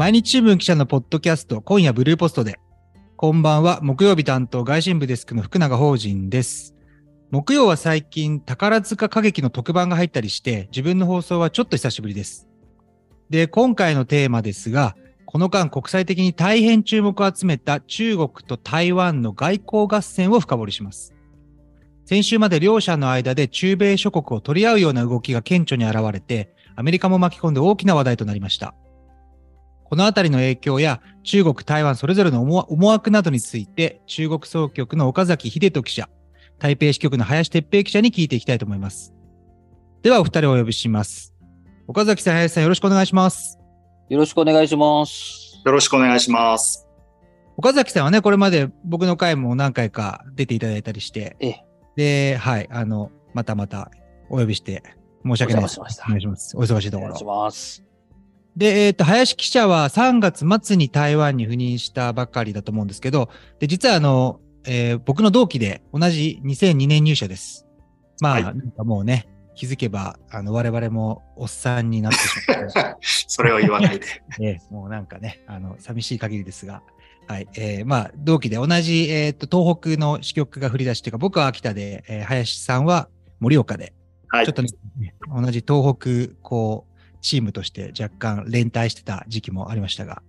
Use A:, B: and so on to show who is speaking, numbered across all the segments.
A: 毎日新聞記者のポッドキャスト、今夜ブルーポストで。こんばんは、木曜日担当外信部デスクの福永法人です。木曜は最近、宝塚歌劇の特番が入ったりして、自分の放送はちょっと久しぶりです。で、今回のテーマですが、この間国際的に大変注目を集めた中国と台湾の外交合戦を深掘りします。先週まで両者の間で中米諸国を取り合うような動きが顕著に現れて、アメリカも巻き込んで大きな話題となりました。このあたりの影響や中国、台湾それぞれの思惑などについて、中国総局の岡崎秀人記者、台北支局の林哲平記者に聞いていきたいと思います。では、お二人をお呼びします。岡崎さん、林さん、よろしくお願いします。
B: よろしくお願いします。
C: よろしくお願いします。
A: 岡崎さんはね、これまで僕の回も何回か出ていただいたりして、ええ、で、はい、あの、またまたお呼びして申し訳ないです。お願いします。お忙しいところ。お願いします。で、えっ、ー、と、林記者は3月末に台湾に赴任したばかりだと思うんですけど、で、実はあの、えー、僕の同期で同じ2002年入社です。まあ、はい、なんかもうね、気づけば、あの、我々もおっさんになってしまって。
C: それを言わないで。
A: えー、もうなんかね、あの、寂しい限りですが、はい。えー、まあ、同期で同じ、えっ、ー、と、東北の支局が振り出しというか、僕は秋田で、えー、林さんは盛岡で、はい、ちょっとね、同じ東北、こう、チームとして若干連帯してた時期もありましたが、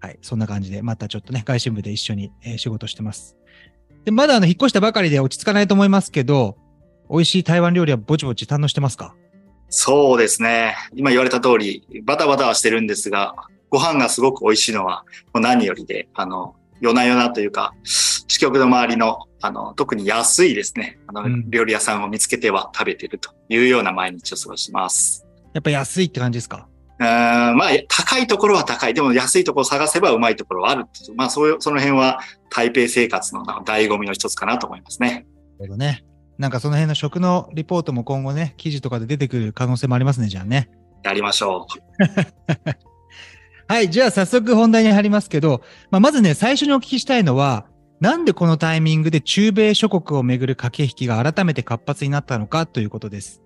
A: はい。そんな感じで、またちょっとね、外信部で一緒に、えー、仕事してます。で、まだあの、引っ越したばかりで落ち着かないと思いますけど、美味しい台湾料理はぼちぼち堪能してますか？
C: そうですね。今言われた通り、バタバタはしてるんですが、ご飯がすごく美味しいのは、もう何よりで、あの、夜な夜なというか、支局の周りの、あの、特に安いですね、あの、うん、料理屋さんを見つけては食べてるというような毎日を過ごします。
A: やっぱ安いって感じですか？
C: うんまあ、高いところは高い。でも安いところを探せばうまいところはある。まあ、そういう、その辺は台北生活の醍醐味の一つかなと思いますね。
A: なるほどね。なんかその辺の食のリポートも今後ね、記事とかで出てくる可能性もありますね、じゃあね。
C: やりましょう。
A: はい、じゃあ早速本題に入りますけど、まあ、まずね、最初にお聞きしたいのは、なんでこのタイミングで中米諸国をめぐる駆け引きが改めて活発になったのかということです。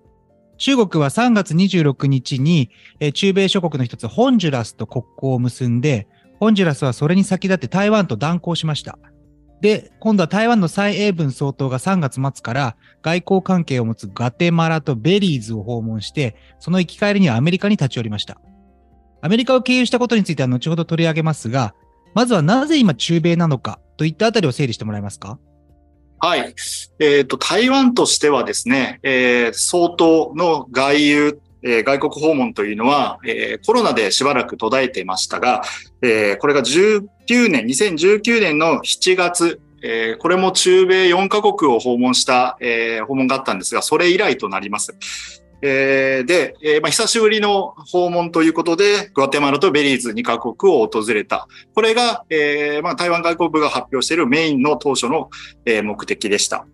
A: 中国は3月26日に、え中米諸国の一つ、ホンジュラスと国交を結んで、ホンジュラスはそれに先立って台湾と断交しました。で、今度は台湾の蔡英文総統が3月末から外交関係を持つガテマラとベリーズを訪問して、その行き帰りにはアメリカに立ち寄りました。アメリカを経由したことについては後ほど取り上げますが、まずはなぜ今中米なのかといったあたりを整理してもらえますか？
C: はい。えっ、ー、と、台湾としてはですね、えー、相当の外遊えー、外国訪問というのは、えー、コロナでしばらく途絶えていましたが、えー、これが19年、2019年の7月、えー、これも中米4カ国を訪問した、えー、訪問があったんですが、それ以来となります。えー、で、えーまあ、久しぶりの訪問ということで、グアテマラとベリーズ2カ国を訪れた。これが、えーまあ、台湾外交部が発表しているメインの当初の、えー、目的でした。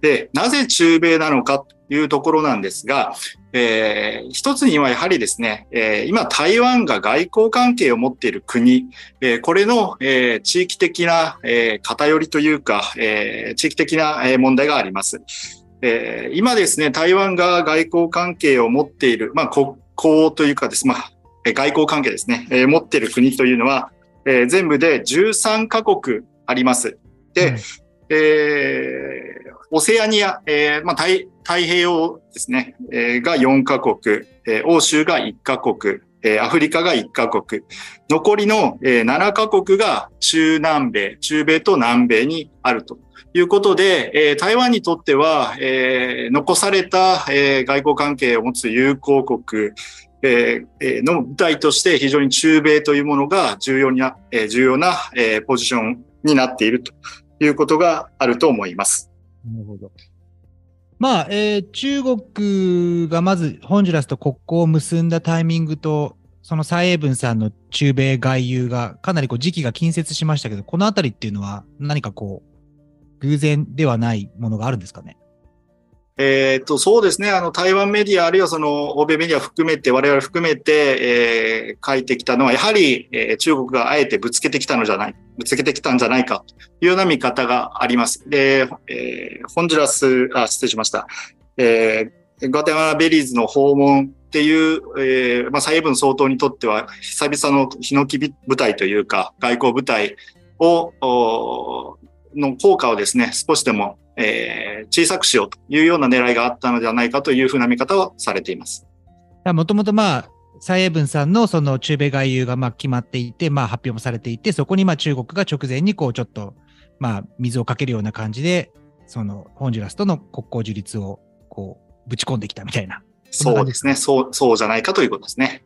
C: で、なぜ中米なのかというところなんですが、えー、一つにはやはりですね、えー、今台湾が外交関係を持っている国、えー、これの、えー、地域的な、えー、偏りというか、えー、地域的な問題があります。えー、今ですね、台湾が外交関係を持っている、まあ国交というかです、まあ、外交関係ですね、えー、持っている国というのは、えー、全部で13カ国あります。で、うん、えー、オセアニア、えーまあ、太太平洋ですね、えー、が4カ国、えー、欧州が1カ国、え、アフリカが1カ国、残りの、え、7カ国が中南米、中米と南米にあるということで、え、台湾にとっては、え、残された、え、外交関係を持つ友好国、えー、の舞台として非常に中米というものが重要な、え、重要な、え、ポジションになっているということがあると思います。なるほど。
A: まあ、えー、中国がまずホンジュラスと国交を結んだタイミングと、その蔡英文さんの中米外遊がかなりこう時期が近接しましたけど、このあたりっていうのは何かこう、偶然ではないものがあるんですかね？
C: えっ、と、そうですね。あの、台湾メディア、あるいはその、欧米メディア含めて、我々含めて、えー、書いてきたのは、やはり、えー、中国があえてぶつけてきたのじゃない、ぶつけてきたんじゃないか、というような見方があります。で、えー、ホンジュラス、あ、失礼しました。えー、ガテマラベリーズの訪問っていう、えーまあ、蔡英文総統にとっては久々のヒノキ部隊というか外交部隊を、の効果をですね、少しでも、えー小さくしようというような狙いがあったのではないかというふうな見方をされています。
A: もともとまあ、蔡英文さんのその中米外遊がまあ決まっていて、まあ発表もされていて、そこにまあ中国が直前にこうちょっと、まあ水をかけるような感じで、そのホンジュラスとの国交樹立をこうぶち込んできたみたいな。そ
C: うですね。そう、そうじゃないかということですね。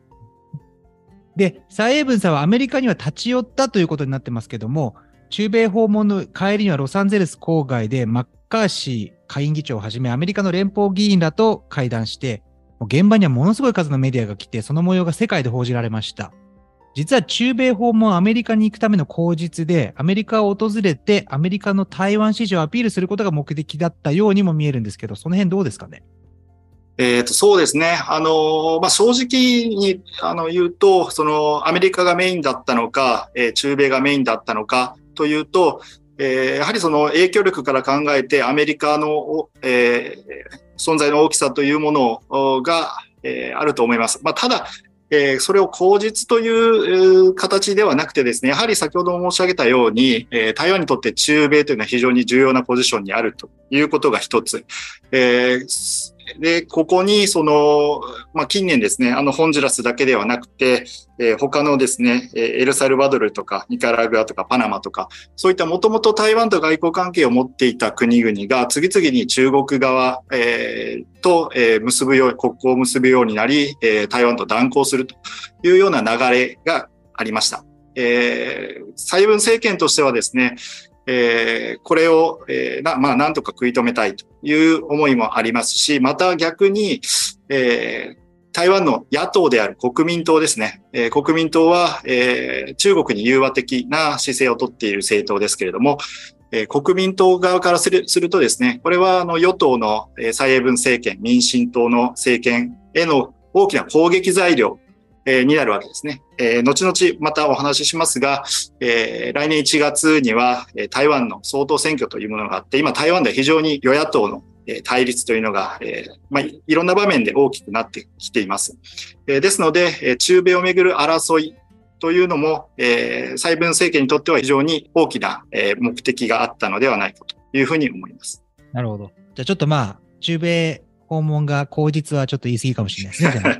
A: で、蔡英文さんはアメリカには立ち寄ったということになってますけども、中米訪問の帰りにはロサンゼルス郊外でマッカーシー下院議長をはじめアメリカの連邦議員らと会談して、現場にはものすごい数のメディアが来て、その模様が世界で報じられました。実は中米訪問アメリカに行くための口実で、アメリカを訪れてアメリカの台湾市場をアピールすることが目的だったようにも見えるんですけど、その辺どうですかね？
C: えっ、と、そうですね。あの、まあ、正直に、あの、言うと、その、アメリカがメインだったのか、えー中米がメインだったのかというと、えーやはりその影響力から考えて、アメリカの、えー存在の大きさというものが、えーあると思います。まあ、ただ、えーそれを口実という形ではなくてですね、やはり先ほど申し上げたように、えー台湾にとって中米というのは非常に重要なポジションにあるということが一つ。えーで、ここに、その、まあ、近年ですね、あの、ホンジュラスだけではなくて、えー他のですね、えエルサルバドルとか、ニカラグアとか、パナマとか、そういったもともと台湾と外交関係を持っていた国々が、次々に中国側、えーと、えー結ぶよう、国交を結ぶようになり、えー台湾と断交するというような流れがありました。えー、蔡英文政権としてはですね、えーこれを、えーな、まあ、なんとか食い止めたいという思いもありますし、また逆に、えー台湾の野党である国民党ですね。えー国民党は、えー中国に融和的な姿勢をとっている政党ですけれども、えー国民党側からするするとですね、これはあの与党の蔡英文政権、民進党の政権への大きな攻撃材料えーになるわけですね。えー後々またお話ししますが、えー来年1月には、えー台湾の総統選挙というものがあって、今台湾では非常に与野党のえー対立というのが、えーまあ、いいろんな場面で大きくなってきています。えーですので、えー中米をめぐる争いというのも、えー、蔡文政権にとっては非常に大きな、えー目的があったのではないかというふうに思います。
A: なるほど。じゃあちょっとまあ、中米訪問が口実はちょっと言い過ぎかもしれないですね。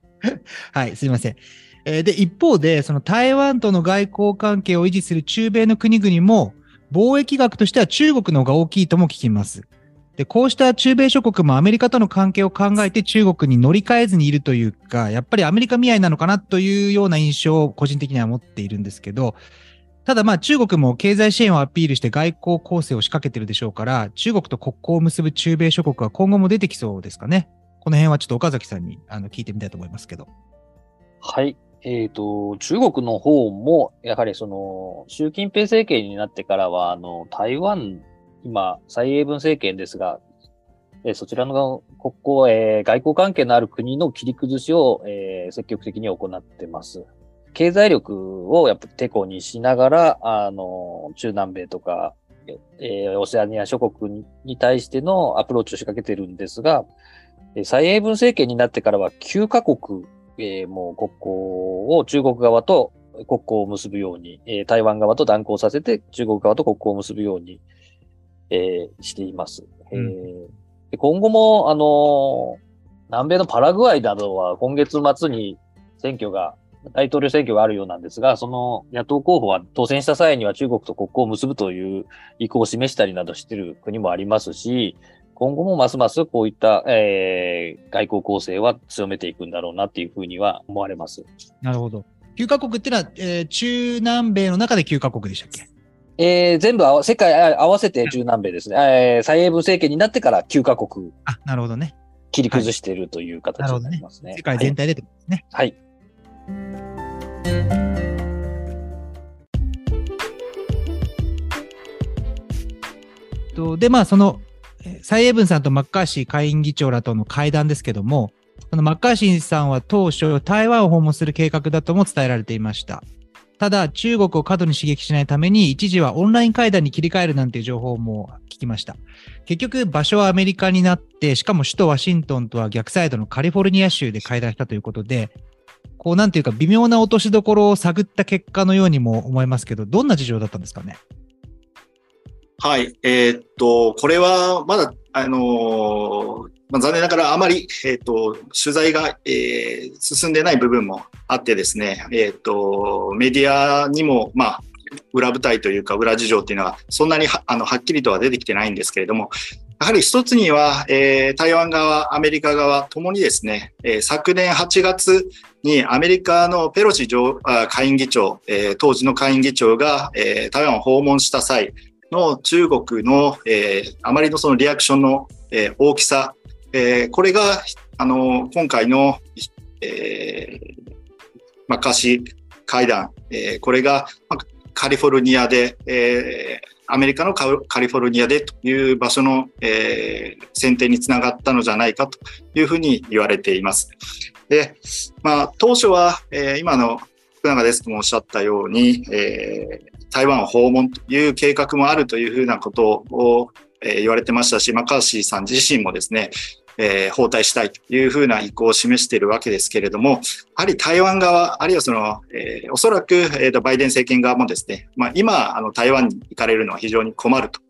A: はい、すいません。えーで、一方で、その台湾との外交関係を維持する中米の国々も、貿易額としては中国の方が大きいとも聞きます。で、こうした中米諸国もアメリカとの関係を考えて中国に乗り換えずにいるというか、やっぱりアメリカ見合いなのかなというような印象を個人的には持っているんですけど、ただまあ中国も経済支援をアピールして外交攻勢を仕掛けてるでしょうから、中国と国交を結ぶ中米諸国は今後も出てきそうですかね。この辺はちょっと岡崎さんにあの聞いてみたいと思いますけど。
B: はい。えっ、と、中国の方も、やはりその、習近平政権になってからは、あの、台湾、今、蔡英文政権ですが、えそちらの国交、えー外交関係のある国の切り崩しを、えー積極的に行ってます。経済力をやっぱりテコにしながら、あの、中南米とか、えーオセアニア諸国に対してのアプローチを仕掛けてるんですが、蔡英文政権になってからは9カ国、えーもう国交を中国側と国交を結ぶように、えー台湾側と断交させて中国側と国交を結ぶように、えーしています。えー
A: うん
B: で今後も、あのー南米のパラグアイなどは今月末に選挙が、大統領選挙があるようなんですが、その野党候補は当選した際には中国と国交を結ぶという意向を示したりなどしている国もありますし、今後もますますこういった、えー外交構成は強めていくんだろうなっていうふうには思われます。
A: なるほど。9カ国っていうのは、えー中南米の中で9カ国でしたっけ？
B: えー全部世界あ合わせて中南米ですね。えー蔡英文政権になってから9カ国
A: あ、なるほどね。
B: 切り崩しているという形になりますね。
A: 世界全体でってことですね。
B: はい。
A: とで、まあ、その、えー蔡英文さんとマッカーシー下院議長らとの会談ですけども、このマッカーシーさんは当初、台湾を訪問する計画だとも伝えられていました。ただ中国を過度に刺激しないために一時はオンライン会談に切り替えるなんていう情報も聞きました。結局場所はアメリカになって、しかも首都ワシントンとは逆サイドのカリフォルニア州で会談したということで、こうなんていうか微妙な落としどころを探った結果のようにも思いますけど、どんな事情だったんですかね？
C: はい。えーっと、これはまだ、あのーまあ、残念ながらあまり、えーっと、取材が、えー進んでない部分もあってですね、えっと、メディアにも、まあ、裏舞台というか裏事情っていうのはそんなにはあのはっきりとは出てきてないんですけれども、やはり一つには、えー台湾側、アメリカ側ともにですね、えー昨年8月にアメリカのペロシ上下院議長、えー当時の下院議長が、えー台湾を訪問した際の中国の、えーあまりのそのリアクションの、えー大きさ、えーこれが、あの今回の、えーマッカーシー会談、えーこれが、まあカリフォルニアで、えーアメリカのカリフォルニアでという場所の、えー選定につながったのじゃないかというふうに言われています。で、まあ、当初は、えー今の福永デスクもおっしゃったように、えー台湾を訪問という計画もあるというふうなことを、えー言われてましたし、マカーシーさん自身もですね、えー包帯したいというふうな意向を示しているわけですけれども、やはり台湾側、あるいはその、えーおそらく、えーとバイデン政権側もですね、まあ、今、あの台湾に行かれるのは非常に困ると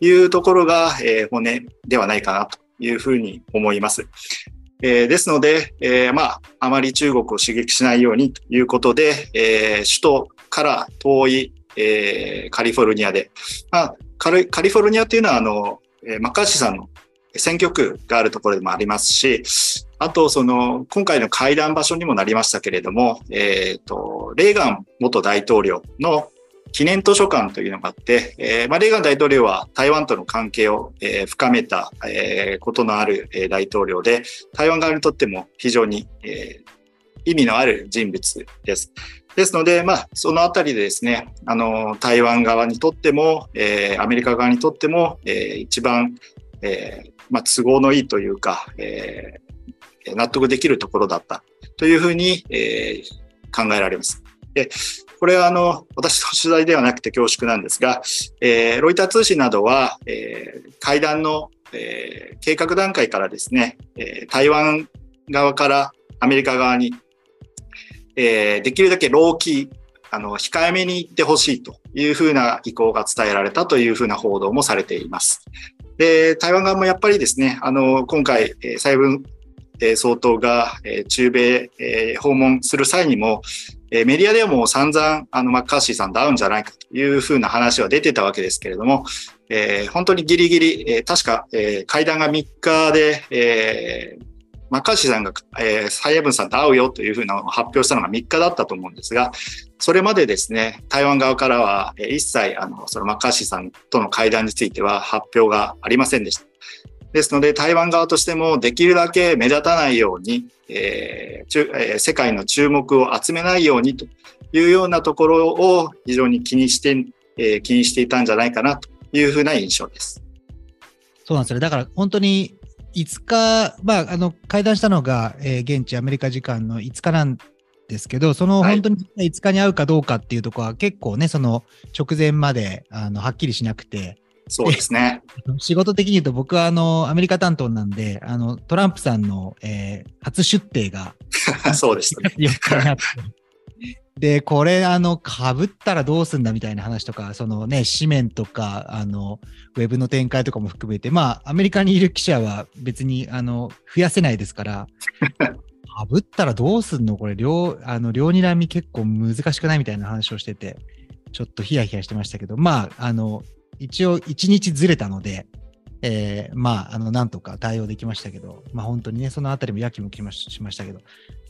C: いうところが、えー骨ではないかなというふうに思います。えーですので、えーまあ、あまり中国を刺激しないようにということで、えー首都から遠い、えーカリフォルニアで、まあ、カリカリフォルニアというのはあの、マッカーシーさんの選挙区があるところでもありますし、あと、その、今回の会談場所にもなりましたけれども、えっ、と、レーガン元大統領の記念図書館というのがあって、えーまあ、レーガン大統領は台湾との関係を、えー深めた、えーことのある、えー大統領で、台湾側にとっても非常に、えー意味のある人物です。ですので、まあ、そのあたりでですね、あの、台湾側にとっても、えーアメリカ側にとっても、えー一番、えーまあ、都合のいいというか、えー納得できるところだったというふうに、えー考えられます。でこれはあの私の取材ではなくて恐縮なんですが、えーロイター通信などは、えー会談の、えー計画段階からですね、え台湾側からアメリカ側に、えーできるだけローキー、あの控えめに行ってほしいというふうな意向が伝えられたというふうな報道もされています。で、台湾側もやっぱりですね、あの、今回、えー蔡文総統が、え中米、え訪問する際にも、えメディアでも散々、あの、マッカーシーさんと会うんじゃないかというふうな話は出てたわけですけれども、えー本当にギリギリ、え確か、え会談が3日で、えーマッカーシーさんが、えー、蔡英文さんと会うよというふうなのを発表したのが3日だったと思うんですが、それまでですね、台湾側からは、えー一切、あの、そのマッカーシーさんとの会談については発表がありませんでした。ですので、台湾側としてもできるだけ目立たないように、えー中えー世界の注目を集めないようにというようなところを非常に気にして、えー気にしていたんじゃないかなというふうな印象です。
A: そうなんですね。だから本当に5日、まあ、あの、会談したのが、えー現地アメリカ時間の5日なんですけど、その
C: はい
A: 本当に5日に会うかどうかっていうところは結構ね、その直前まで、あの、はっきりしなくて、
C: そうですね。
A: 仕事的に言うと僕はあの、アメリカ担当なんで、あの、トランプさんの、えー初出廷が
C: そうですね。
A: 4日にあって。で、これ、あの、被ったらどうすんだみたいな話とか、そのね、紙面とか、あの、ウェブの展開とかも含めて、まあ、アメリカにいる記者は別に、あの、増やせないですから、被ったらどうすんの？これ、両、あの、両睨み結構難しくないみたいな話をしてて、ちょっとヒヤヒヤしてましたけど、まあ、あの、一応、一日ずれたので、えーまあ、あの、なんとか対応できましたけど、まあ本当にね、そのあたりもやきもきしましたけど、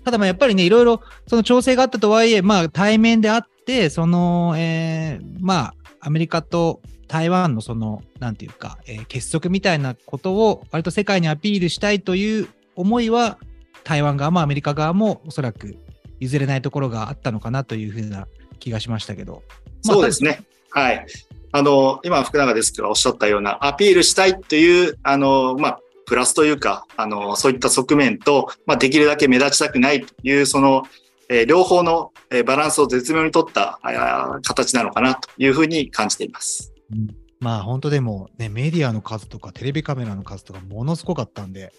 A: ただまあやっぱりね、いろいろその調整があったとはいえ、まあ対面であって、その、えーまあアメリカと台湾のその、なんていうか、えー結束みたいなことを割と世界にアピールしたいという思いは、台湾側もアメリカ側もおそらく譲れないところがあったのかなというふうな気がしましたけど。まあ
C: そうですね。はい。あの、今、福永デスクがおっしゃったような、アピールしたいという、あの、まあ、プラスというか、あの、そういった側面と、まあ、できるだけ目立ちたくないという、その、えー、両方の、えー、バランスを絶妙に取った形なのかなというふうに感じています。
A: うん、まあ本当でもね、メディアの数とかテレビカメラの数とかものすごかったんで、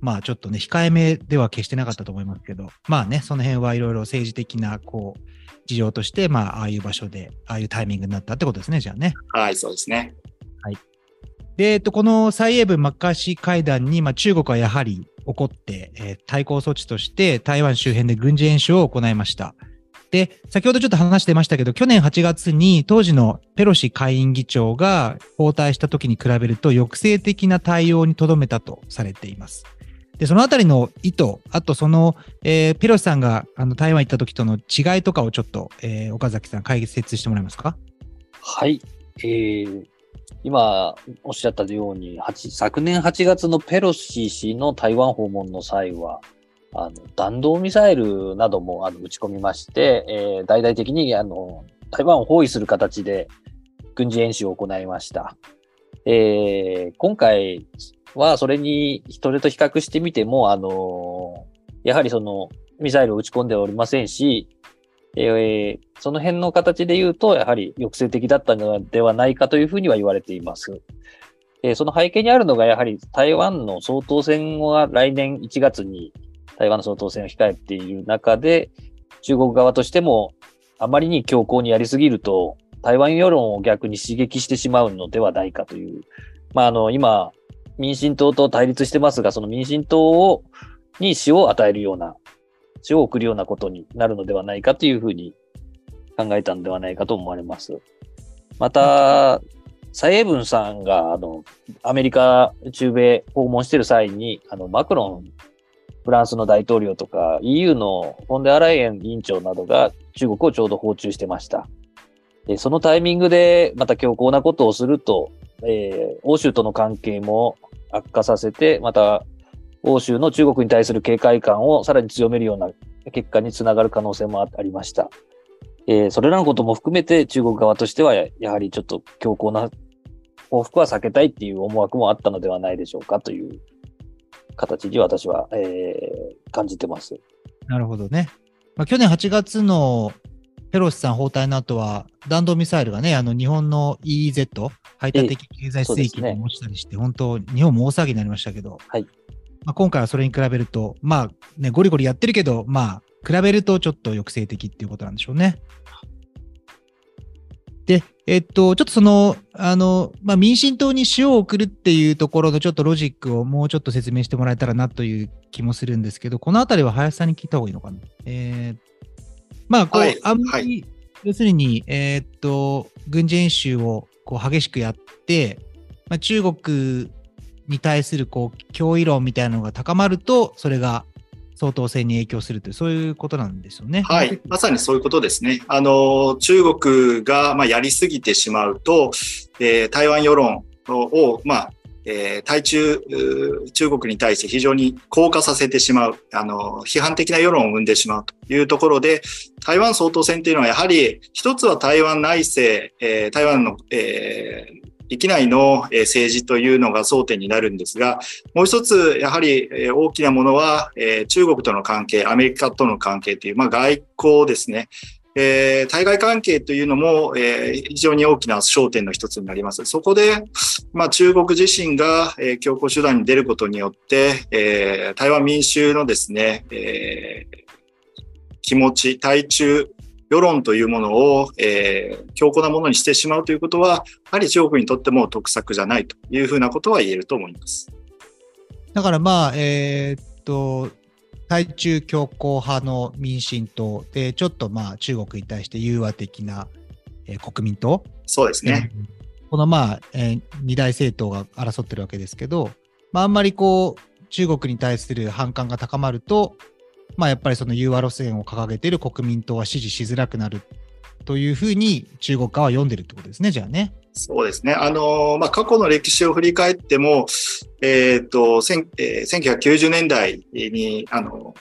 A: まあちょっとね、控えめでは決してなかったと思いますけど、まあね、その辺はいろいろ政治的な、こう、事情として、まあ、ああいう場所で、ああいうタイミングになったってことですね、じゃあね。
C: はい、そうですね。
A: はい。で、えっと、この蔡英文マッカーシー会談に、まあ、中国はやはり怒って、えー、対抗措置として台湾周辺で軍事演習を行いました。で、先ほどちょっと話してましたけど、去年8月に当時のペロシ下院議長が交代した時に比べると抑制的な対応にとどめたとされています。で、そのあたりの意図、あとその、えー、ペロシさんがあの台湾行った時との違いとかをちょっと、えー、岡崎さん解説してもらえますか？
B: はい。えー、今おっしゃったように、昨年8月のペロシ氏の台湾訪問の際は、あの弾道ミサイルなどもあの撃ち込みまして、えー、大々的にあの台湾を包囲する形で軍事演習を行いました。えー、今回、は、それに、それと比較してみても、あのやはりその、ミサイルを撃ち込んでおりませんし、えー、その辺の形で言うと、やはり抑制的だったのではないかというふうには言われています。えー、その背景にあるのが、やはり台湾の総統選は来年1月に台湾の総統選を控えている中で、中国側としてもあまりに強硬にやりすぎると、台湾世論を逆に刺激してしまうのではないかという、まあ、あの、今、民進党と対立してますが、その民進党をに死を与えるような、死を送るようなことになるのではないかというふうに考えたのではないかと思われます。また、蔡英文さんが、あの、アメリカ、中米訪問している際に、あの、マクロン、フランスの大統領とか、EU のフォンデアライエン委員長などが中国をちょうど訪中してました。でそのタイミングでまた強硬なことをすると、えー、欧州との関係も悪化させて、また欧州の中国に対する警戒感をさらに強めるような結果につながる可能性もありました。えー、それらのことも含めて中国側としてはやはりちょっと強硬な報復は避けたいっていう思惑もあったのではないでしょうかという形に私は、えー、感じてます。
A: なるほどね。まあ、去年8月のペロシさん包帯の後は弾道ミサイルがね、あの日本の EEZ、排他的経済水域に落ちたりして、ね、本当、日本も大騒ぎになりましたけど、
B: はい
A: まあ、今回はそれに比べると、まあね、ゴリゴリやってるけど、まあ、比べるとちょっと抑制的っていうことなんでしょうね。で、えっと、ちょっとその、あの、まあ、民進党に塩を送るっていうところのちょっとロジックをもうちょっと説明してもらえたらなという気もするんですけど、このあたりは林さんに聞いた方がいいのかな？えー、まあ、こう、はい、あんまり、はい、要するに、えー、っと、軍事演習をこう激しくやって、まあ、中国に対するこう脅威論みたいなのが高まると、それが総統選に影響するという、そういうことなんですよね。
C: はい、まさにそういうことですね。あの、中国が、まあ、やりすぎてしまうと、えー、台湾世論を、まあ、えー、対中、中国に対して非常に硬化させてしまう、あの、批判的な世論を生んでしまうというところで、台湾総統選というのはやはり、一つは台湾内政、えー、台湾の、えー、域内の政治というのが争点になるんですが、もう一つ、やはり大きなものは、中国との関係、アメリカとの関係という、まあ、外交ですね。えー、対外関係というのも、えー、非常に大きな焦点の一つになります。そこで、まあ、中国自身が、えー、強硬手段に出ることによって、えー、台湾民衆のですね、えー、気持ち、対中世論というものを、えー、強硬なものにしてしまうということは、やはり中国にとっても得策じゃないというふうなことは言えると思います。
A: だからまあ、えー、っと、対中強硬派の民進党で、ちょっとまあ中国に対して融和的な、えー、国民党
C: そうですね。
A: このまあ、えー、二大政党が争ってるわけですけど、まああんまりこう、中国に対する反感が高まると、まあやっぱりその融和路線を掲げている国民党は支持しづらくなるというふうに中国側は読んでるってことですね、じゃあね。
C: そうですね。あの、まあ、過去の歴史を振り返っても、えっ、ー、と、えー、1990年代に、あの、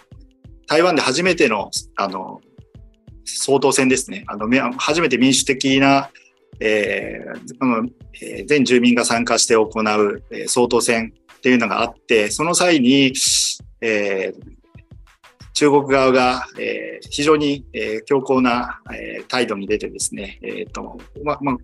C: 台湾で初めての、あの、総統選ですね。あの、初めて民主的な、えー、全住民が参加して行う、えー、総統選っていうのがあって、その際に、えー、中国側が、えー、非常に、え、強硬な、え、態度に出てですね、えーとまま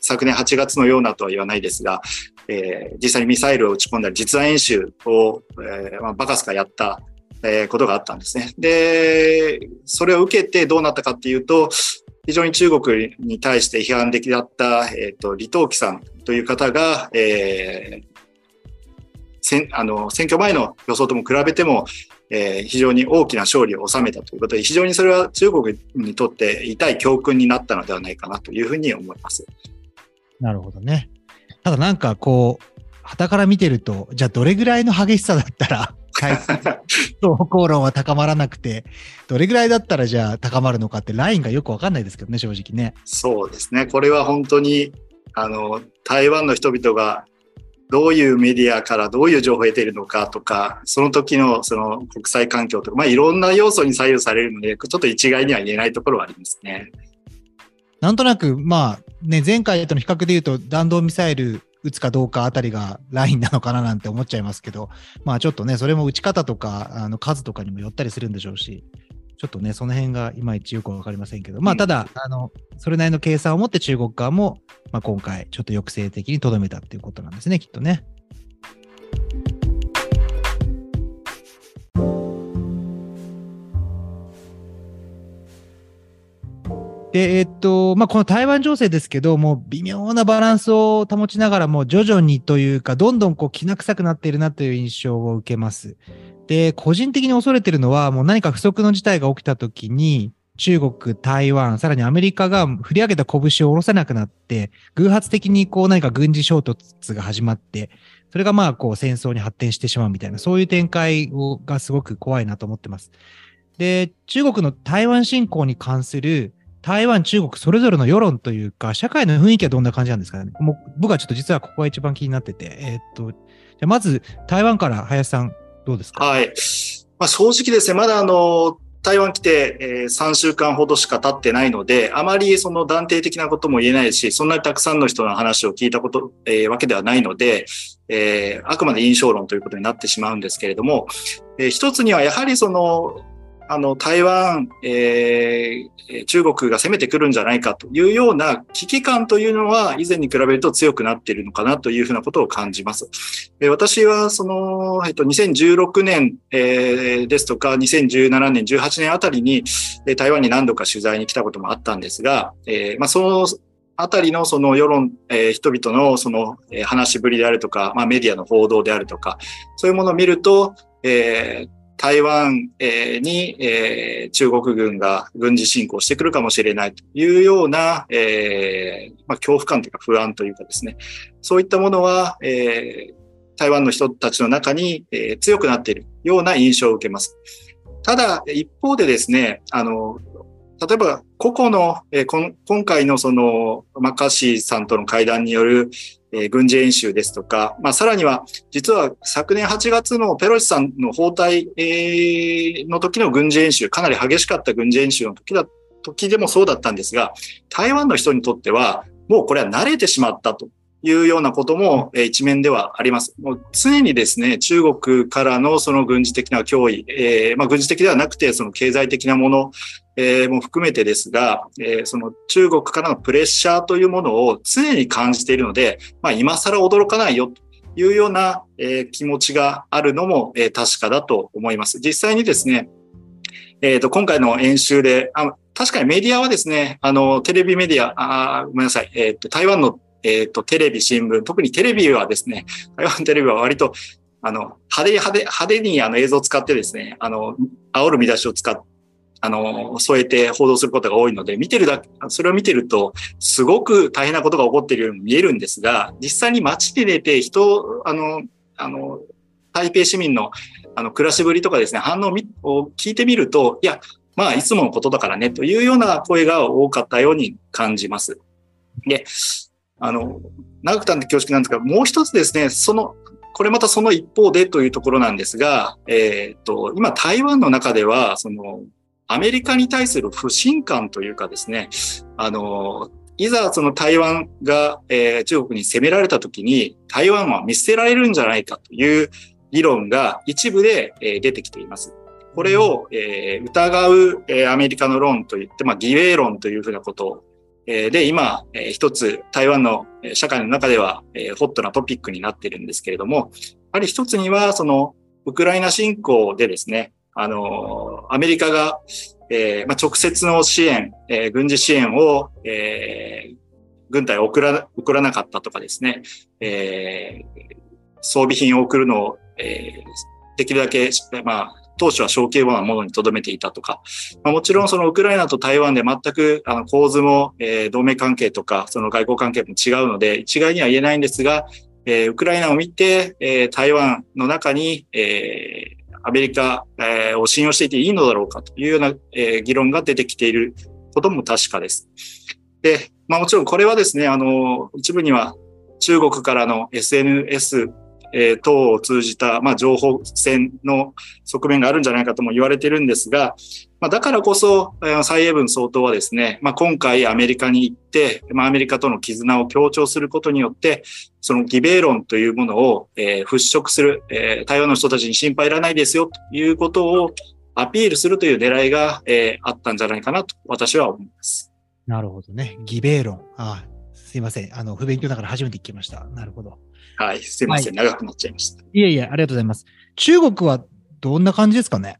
C: 昨年8月のようなとは言わないですが、え、実際にミサイルを撃ち込んだり実弾演習を、えーま、バカスカやった、えー、ことがあったんですね。で、それを受けてどうなったかっていうと、非常に中国に対して批判的だった、えっ、ー、と、李登輝さんという方が、えー、選あの選挙前の予想とも比べても、えー、非常に大きな勝利を収めたということで、非常にそれは中国にとって痛い教訓になったのではないかなというふうに思います。
A: なるほどね。ただなんかこう、旗から見てると、じゃあどれぐらいの激しさだったら、投稿論は高まらなくて、どれぐらいだったらじゃあ高まるのかってラインがよくわかんないですけどね、正直ね。
C: そうですね。これは本当に、あの、台湾の人々がどういうメディアからどういう情報を得ているのかとか、その時のその国際環境とか、まあいろんな要素に左右されるので、ちょっと一概には言えないところはありますね。
A: なんとなく、まあね、前回との比較で言うと弾道ミサイル撃つかどうかあたりがラインなのかななんて思っちゃいますけど、まあちょっとね、それも打ち方とか、あの数とかにもよったりするんでしょうし、ちょっとね、その辺がいまいちよくわかりませんけど、まあただ、あの、それなりの計算を持って中国側も、まあ今回ちょっと抑制的にとどめたっていうことなんですね、きっとね。で、えっと、まあ、この台湾情勢ですけど、もう微妙なバランスを保ちながらも、徐々にというか、どんどんこう、きな臭くなっているなという印象を受けます。で、個人的に恐れてるのは、もう何か不測の事態が起きたときに、中国、台湾、さらにアメリカが振り上げた拳を下ろせなくなって、偶発的にこう何か軍事衝突が始まって、それがまあこう戦争に発展してしまうみたいな、そういう展開をがすごく怖いなと思ってます。で、中国の台湾侵攻に関する台湾、中国それぞれの世論というか、社会の雰囲気はどんな感じなんですかね。もう僕はちょっと実はここが一番気になってて、えー、っと、じゃまず台湾から林さん、どうですか？
C: はい。まあ、正直ですね、まだあの、台湾来て、えー、3週間ほどしか経ってないので、あまりその断定的なことも言えないし、そんなにたくさんの人の話を聞いたこと、えー、わけではないので、えー、あくまで印象論ということになってしまうんですけれども、えー、一つにはやはりその、あの、台湾、えー、中国が攻めてくるんじゃないかというような危機感というのは以前に比べると強くなっているのかなというふうなことを感じます。えー、私はその、えっと、2016年、えー、ですとか2017年、18年あたりに、え台湾に何度か取材に来たこともあったんですが、えー、まあ、そのあたりのその世論、えー、人々のその、え、話しぶりであるとか、まあ、メディアの報道であるとか、そういうものを見ると、えー、台湾に中国軍が軍事侵攻してくるかもしれないというような、えーまあ、恐怖感というか不安というかですね、そういったものは、えー、台湾の人たちの中に、え、強くなっているような印象を受けます。ただ、一方でですね、あの、例えば、個々の、えー、今回のその、マッカーシーさんとの会談による、えー、軍事演習ですとか、まあ、さらには、実は昨年8月のペロシさんの包帯、えー、の時の軍事演習、かなり激しかった軍事演習の時だ、時でもそうだったんですが、台湾の人にとっては、もうこれは慣れてしまったというようなことも、え一面ではあります。もう常にですね、中国からのその軍事的な脅威、えー、まあ、軍事的ではなくて、その経済的なもの、えー、も含めてですが、えー、その中国からのプレッシャーというものを常に感じているので、まあ、今更驚かないよというような、えー、気持ちがあるのも、えー、確かだと思います。実際にですね、えっ、ー、と、今回の演習で、あ確かにメディアはですね、あの、テレビメディア、あごめんなさい、えっ、ー、と、台湾の、えっ、ー、と、テレビ、新聞、特にテレビはですね、台湾テレビは割と、あの、派手派手、派手にあの映像を使ってですね、あの、煽る見出しを使ってあの、添えて報道することが多いので、見てるだけ、それを見てると、すごく大変なことが起こっているように見えるんですが、実際に街で出て人、あの、あの、台北市民のあの暮らしぶりとかですね、反応を聞いてみると、いや、まあ、いつものことだからね、というような声が多かったように感じます。で、あの、長くたって恐縮なんですが、もう一つですね、その、これまたその一方でというところなんですが、えっ、と、今台湾の中では、その、アメリカに対する不信感というかですね、あの、いざその台湾が、えー、中国に攻められた時に台湾は見捨てられるんじゃないかという議論が一部で、えー、出てきています。これを、えー、疑う、えー、アメリカの論といって、まあ、偽米論というふうなことを、えー、で、今、えー、一つ台湾の社会の中では、えー、ホットなトピックになっているんですけれども、やはり一つには、その、ウクライナ侵攻でですね、あの、アメリカが、えーまあ、直接の支援、えー、軍事支援を、えー、軍隊を送ら送らなかったとかですね、え、装備品を送るのを、え、できるだけ、まあ、当初は小規模なものに留めていたとか、まあ、もちろんそのウクライナと台湾で全くあの構図も、え、同盟関係とかその外交関係も違うので一概には言えないんですが、え、ウクライナを見て、え、台湾の中に、えー、アメリカ、を信用していていいのだろうかというような、議論が出てきていることも確かです。で、まあもちろんこれはですね、あの、一部には中国からの SNS、等を通じた、まあ、情報戦の側面があるんじゃないかとも言われてるんですが、まあ、だからこそ、蔡英文総統はですね、まあ、今回アメリカに行って、まあ、アメリカとの絆を強調することによって、その義米論というものを、えー、払拭する、えー、台湾の人たちに心配いらないですよということをアピールするという狙いが、えー、あったんじゃないかなと私は思います。
A: なるほどね。義米論。ああすいません。あの、不勉強だから初めて聞きました。なるほど。
C: はい、すいません、はい、長くなっちゃいました。
A: いえいえ、ありがとうございます。中国はどんな感じですかね？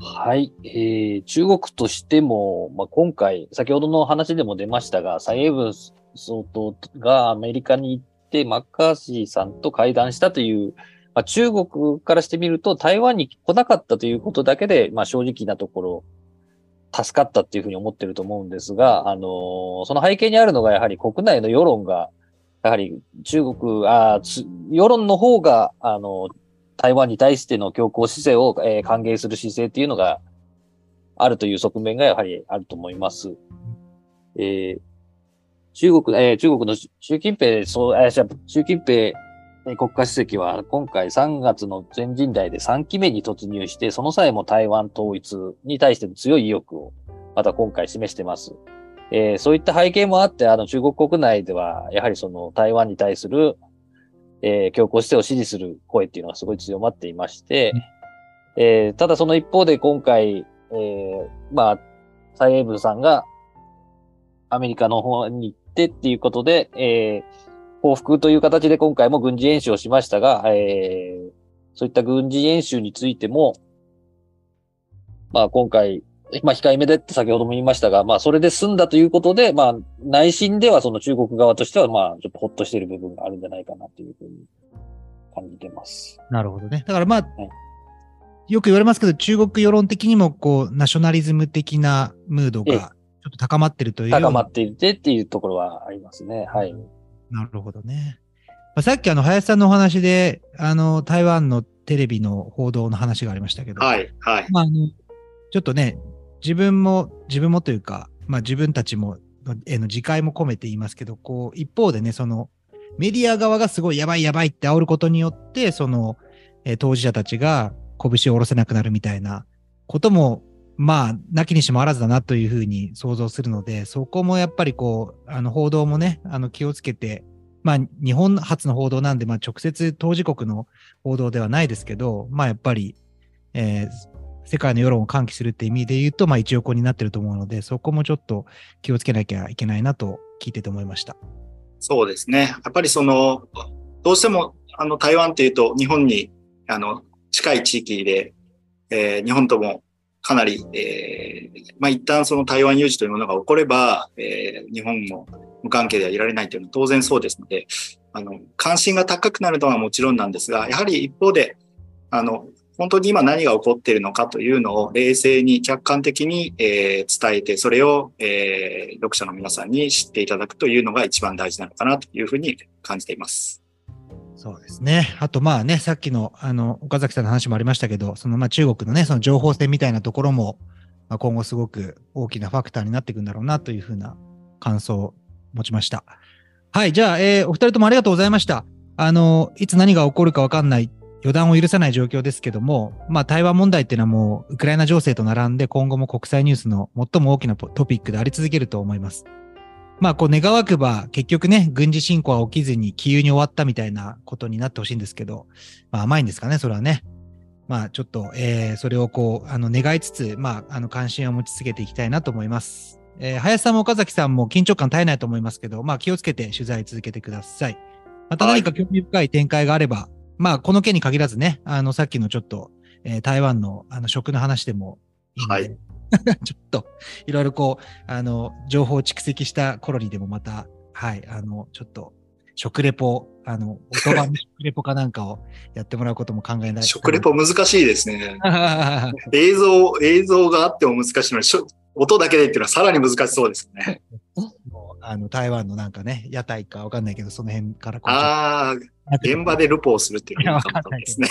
B: はい、えー、中国としても、まあ、今回、先ほどの話でも出ましたが、蔡英文総統がアメリカに行って、マッカーシーさんと会談したという、まあ、中国からしてみると、台湾に来なかったということだけで、まあ、正直なところ、助かったっていうふうに思ってると思うんですが、あのー、その背景にあるのが、やはり国内の世論がやはり中国、あ世論の方が、あの、台湾に対しての強硬姿勢を、えー、歓迎する姿勢っていうのがあるという側面がやはりあると思います。えー、中国、えー、中国の習近平、そう、えー、習近平国家主席は今回3月の全人代で3期目に突入して、その際も台湾統一に対しての強い意欲をまた今回示してます。えー、そういった背景もあって、あの、中国国内では、やはりその台湾に対する、えー、強硬姿勢を支持する声っていうのがすごい強まっていまして、えー、ただその一方で今回、えー、まあ、蔡英文さんがアメリカの方に行ってっていうことで、えー、報復という形で今回も軍事演習をしましたが、えー、そういった軍事演習についても、まあ今回、まあ、控えめでって先ほども言いましたが、まあ、それで済んだということで、まあ、内心ではその中国側としては、まあ、ちょっとほっとしている部分があるんじゃないかなというふうに感じてます。
A: なるほどね。だからまあ、はい、よく言われますけど、中国世論的にも、こう、ナショナリズム的なムードがちょっと高まってるという。
B: 高まっていてっていうところはありますね。はい。
A: なるほどね。まあ、さっきあの、林さんのお話で、あの、台湾のテレビの報道の話がありましたけど、
C: はい、はい。
A: まあ、あの、ちょっとね、自分も、自分もというか、まあ自分たちも、への自戒も込めて言いますけど、こう、一方でね、その、メディア側がすごいやばいやばいって煽ることによって、その、えー、当事者たちが拳を下ろせなくなるみたいなことも、まあ、なきにしもあらずだなというふうに想像するので、そこもやっぱりこう、あの、報道もね、あの、気をつけて、まあ、日本初の報道なんで、まあ、直接当事国の報道ではないですけど、まあ、やっぱり、えー、世界の世論を喚起するって意味で言うと、まあ一応こになってると思うので、そこもちょっと気をつけなきゃいけないなと聞いてて思いました。
C: そうですね。やっぱりその、どうしてもあの台湾っていうと日本にあの近い地域で、えー、日本ともかなり、えー、まあ一旦その台湾有事というものが起これば、えー、日本も無関係ではいられないというのは当然そうですので、あの、関心が高くなるのはもちろんなんですが、やはり一方で、あの、本当に今何が起こっているのかというのを冷静に客観的に、えー、伝えて、それを、えー、読者の皆さんに知っていただくというのが一番大事なのかなというふうに感じています。
A: そうですね。あとまあね、さっきのあの岡崎さんの話もありましたけど、そのまあ中国のね、その情報戦みたいなところも、まあ、今後すごく大きなファクターになっていくんだろうなというふうな感想を持ちました。はい、じゃあ、えー、お二人ともありがとうございました。あの、いつ何が起こるかわかんない予断を許さない状況ですけども、まあ、台湾問題っていうのはもう、ウクライナ情勢と並んで今後も国際ニュースの最も大きなトピックであり続けると思います。まあ、こう、願わくば、結局ね、軍事侵攻は起きずに、気有に終わったみたいなことになってほしいんですけど、まあ、甘いんですかね、それはね。まあちょっと、えー、それをこう、あの、願いつつ、まあ、あの、関心を持ち続けていきたいなと思います。えー、林さんも岡崎さんも緊張感絶えないと思いますけど、まあ気をつけて取材続けてください。また何か興味深い展開があれば、まあこの件に限らずね、あの、さっきのちょっと、えー台湾のあの食の話でもいいので、
C: はい
A: ちょっと、いろいろこう、あの、情報を蓄積した頃にでもまた、はい、あの、ちょっと、食レポ、あの、音版の食レポかなんかをやってもらうことも考えない。
C: 食レポ難しいですね。
A: あ
C: 映像、映像があっても難しいのに、しょ音だけでっていうのはさらに難しそうですね。
A: あの、台湾のなんかね、屋台かわかんないけど、その辺からこう
C: ああ、現場でルポをするっていうのはなかったですね。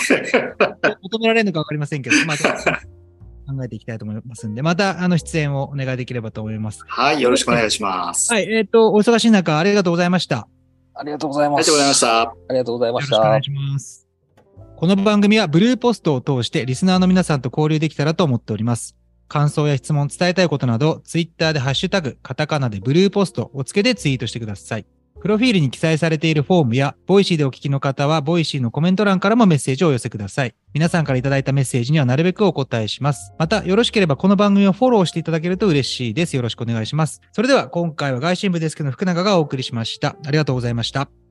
A: 求められるのかわかりませんけど、また考えていきたいと思いますんで、またあの出演をお願いできればと思います。
C: はい、よろしくお願いします。
A: はい、えっ、と、お忙しい中、ありがとうございました。
B: ありがとうございます。
C: ありがとうございました。
B: ありがとうございまし
A: よろしくお願い
B: た。
A: します。この番組はブルーポストを通してリスナーの皆さんと交流できたらと思っております。感想や質問、伝えたいことなど、ツイッターでハッシュタグ、カタカナでブルーポストをつけてツイートしてください。プロフィールに記載されているフォームや、ボイシーでお聞きの方は、ボイシーのコメント欄からもメッセージをお寄せください。皆さんからいただいたメッセージにはなるべくお答えします。また、よろしければこの番組をフォローしていただけると嬉しいです。よろしくお願いします。それでは、今回は外信部デスクの福永がお送りしました。ありがとうございました。